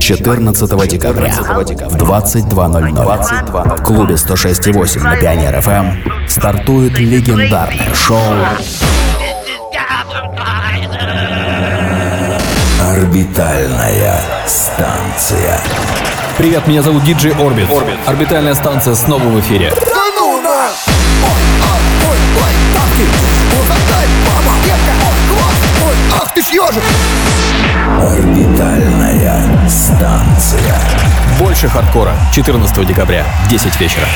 14 декабря в 22.00 в клубе 106.8 на Пионер ФМ стартует легендарное шоу Орбитальная станция. Привет, меня зовут Диджей Орбит. Орбит. Орбитальная станция снова в эфире. Да ну на! Ой, ах, ой, ой, Больше хардкора. 14 декабря, 10 вечера.